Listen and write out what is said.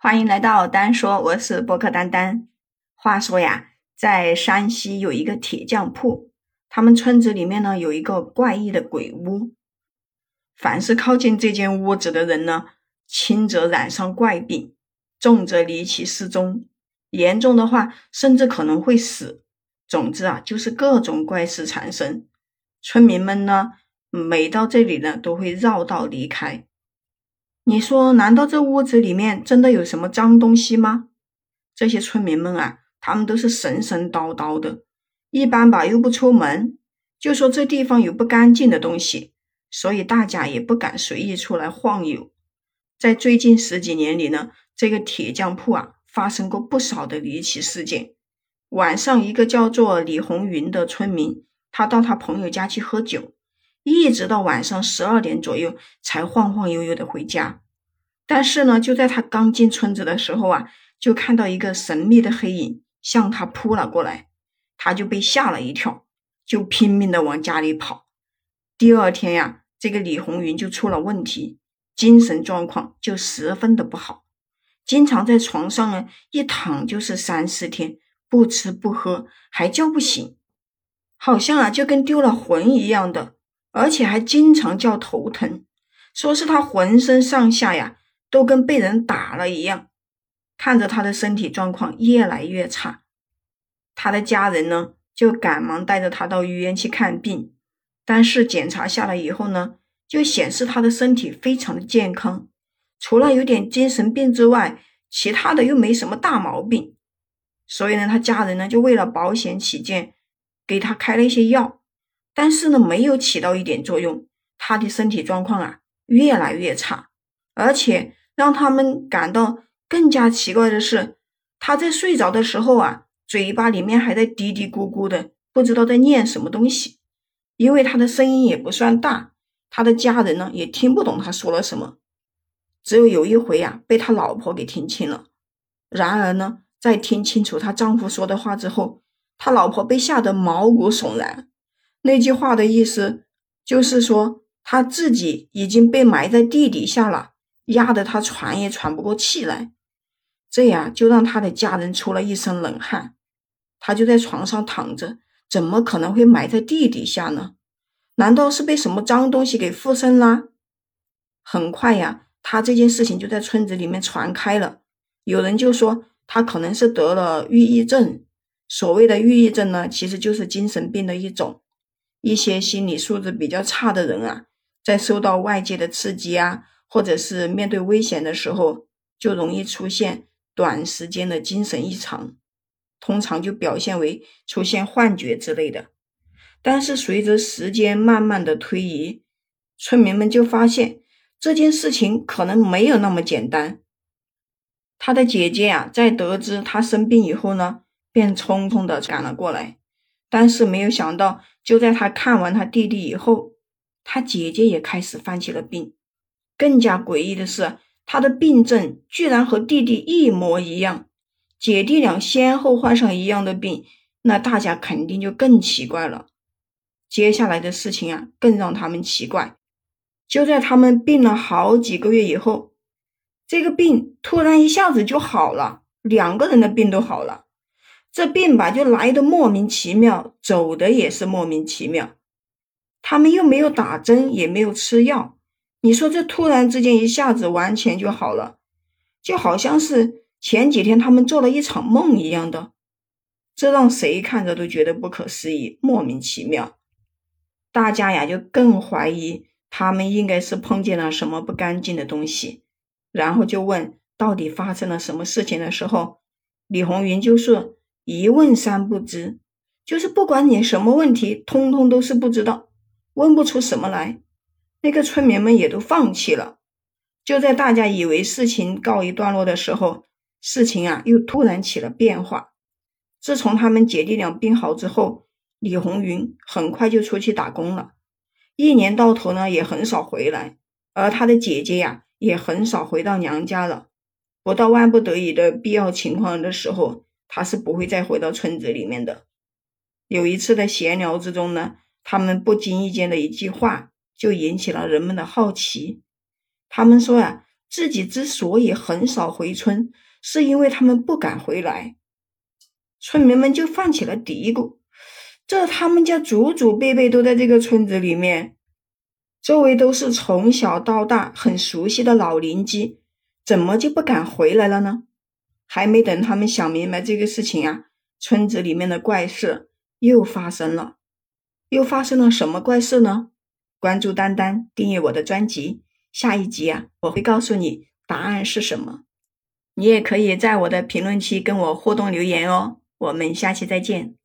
欢迎来到丹说，我是播客丹丹。话说呀，在山西有一个铁匠铺，他们村子里面呢有一个怪异的鬼屋，凡是靠近这间屋子的人呢，轻则染上怪病，重则离奇失踪，严重的话甚至可能会死。总之啊，就是各种怪事缠身。村民们呢，每到这里呢，都会绕道离开。你说，难道这屋子里面真的有什么脏东西吗？这些村民们啊，他们都是神神叨叨的，一般吧又不出门，就说这地方有不干净的东西，所以大家也不敢随意出来晃悠。在最近十几年里呢，这个铁匠铺啊，发生过不少的离奇事件。晚上，一个叫做李红云的村民，他到他朋友家去喝酒。一直到晚上十二点左右才晃晃悠悠的回家，但是呢，就在他刚进村子的时候啊，就看到一个神秘的黑影向他扑了过来，他就被吓了一跳，就拼命的往家里跑。第二天呀，这个李红云就出了问题，精神状况就十分的不好，经常在床上呢一躺就是三四天，不吃不喝还叫不醒，好像啊就跟丢了魂一样的。而且还经常叫头疼，说是他浑身上下呀都跟被人打了一样。看着他的身体状况越来越差，他的家人呢就赶忙带着他到医院去看病。但是检查下来以后呢，就显示他的身体非常的健康，除了有点精神病之外，其他的又没什么大毛病。所以呢，他家人呢就为了保险起见，给他开了一些药。但是呢，没有起到一点作用，他的身体状况啊越来越差，而且让他们感到更加奇怪的是，他在睡着的时候啊，嘴巴里面还在嘀嘀咕咕的，不知道在念什么东西。因为他的声音也不算大，他的家人呢也听不懂他说了什么。只有有一回啊，被他老婆给听清了。然而呢，在听清楚他丈夫说的话之后，他老婆被吓得毛骨悚然。那句话的意思就是说，他自己已经被埋在地底下了，压得他喘也喘不过气来。这样就让他的家人出了一身冷汗。他就在床上躺着，怎么可能会埋在地底下呢？难道是被什么脏东西给附身啦？很快呀，他这件事情就在村子里面传开了。有人就说他可能是得了抑郁症。所谓的抑郁症呢，其实就是精神病的一种。一些心理素质比较差的人啊，在受到外界的刺激啊，或者是面对危险的时候，就容易出现短时间的精神异常，通常就表现为出现幻觉之类的。但是随着时间慢慢的推移，村民们就发现这件事情可能没有那么简单。他的姐姐啊，在得知他生病以后呢，便匆匆的赶了过来。但是没有想到，就在他看完他弟弟以后，他姐姐也开始犯起了病。更加诡异的是，他的病症居然和弟弟一模一样，姐弟俩先后患上一样的病，那大家肯定就更奇怪了。接下来的事情啊，更让他们奇怪。就在他们病了好几个月以后，这个病突然一下子就好了，两个人的病都好了。这病吧，就来的莫名其妙，走的也是莫名其妙。他们又没有打针，也没有吃药，你说这突然之间一下子完全就好了，就好像是前几天他们做了一场梦一样的，这让谁看着都觉得不可思议，莫名其妙。大家呀，就更怀疑他们应该是碰见了什么不干净的东西，然后就问到底发生了什么事情的时候，李红云就说。一问三不知，就是不管你什么问题，通通都是不知道，问不出什么来。那个村民们也都放弃了。就在大家以为事情告一段落的时候，事情啊又突然起了变化。自从他们姐弟俩病好之后，李红云很快就出去打工了，一年到头呢也很少回来，而他的姐姐呀也很少回到娘家了。不到万不得已的必要情况的时候。他是不会再回到村子里面的。有一次的闲聊之中呢，他们不经意间的一句话就引起了人们的好奇。他们说呀，自己之所以很少回村，是因为他们不敢回来。村民们就放起了嘀咕：这他们家祖祖辈辈都在这个村子里面，周围都是从小到大很熟悉的老邻居，怎么就不敢回来了呢？还没等他们想明白这个事情啊，村子里面的怪事又发生了。又发生了什么怪事呢？关注丹丹，订阅我的专辑，下一集啊，我会告诉你答案是什么。你也可以在我的评论区跟我互动留言哦。我们下期再见。